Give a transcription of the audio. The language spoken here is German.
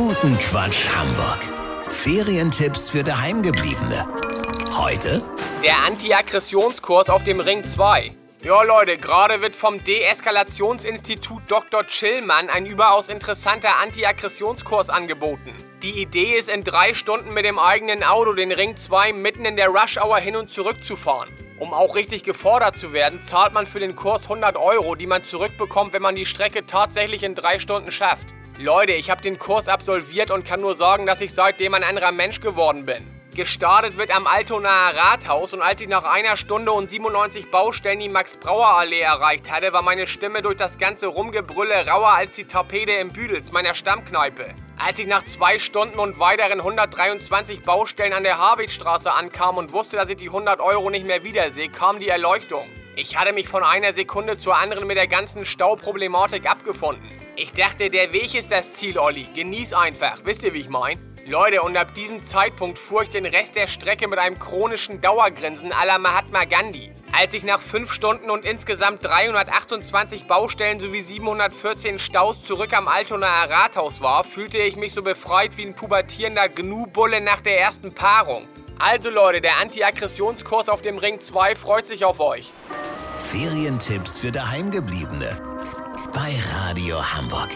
Guten Quatsch Hamburg. Ferientipps für Daheimgebliebene. Heute Der Anti-Aggressionskurs auf dem Ring 2. Ja, Leute, gerade wird vom Deeskalationsinstitut Dr. Chillmann ein überaus interessanter Anti-Aggressionskurs angeboten. Die Idee ist, in drei Stunden mit dem eigenen Auto den Ring 2 mitten in der Rush-Hour hin und zurück zu fahren. Um auch richtig gefordert zu werden, zahlt man für den Kurs 100 Euro, die man zurückbekommt, wenn man die Strecke tatsächlich in drei Stunden schafft. Leute, ich habe den Kurs absolviert und kann nur sagen, dass ich seitdem ein anderer Mensch geworden bin. Gestartet wird am Altonaer Rathaus und als ich nach einer Stunde und 97 Baustellen die Max-Brauer-Allee erreicht hatte, war meine Stimme durch das ganze Rumgebrülle rauer als die Torpede im Büdels, meiner Stammkneipe. Als ich nach zwei Stunden und weiteren 123 Baustellen an der Harwigstraße ankam und wusste, dass ich die 100 Euro nicht mehr wiedersehe, kam die Erleuchtung. Ich hatte mich von einer Sekunde zur anderen mit der ganzen Stauproblematik abgefunden. Ich dachte, der Weg ist das Ziel, Olli. Genieß einfach. Wisst ihr, wie ich mein? Leute, und ab diesem Zeitpunkt fuhr ich den Rest der Strecke mit einem chronischen Dauergrinsen à la Mahatma Gandhi. Als ich nach 5 Stunden und insgesamt 328 Baustellen sowie 714 Staus zurück am Altonaer Rathaus war, fühlte ich mich so befreit wie ein pubertierender Gnu-Bulle nach der ersten Paarung. Also Leute, der Anti-Aggressionskurs auf dem Ring 2 freut sich auf euch. Ferientipps für Daheimgebliebene. Bei Radio Hamburg.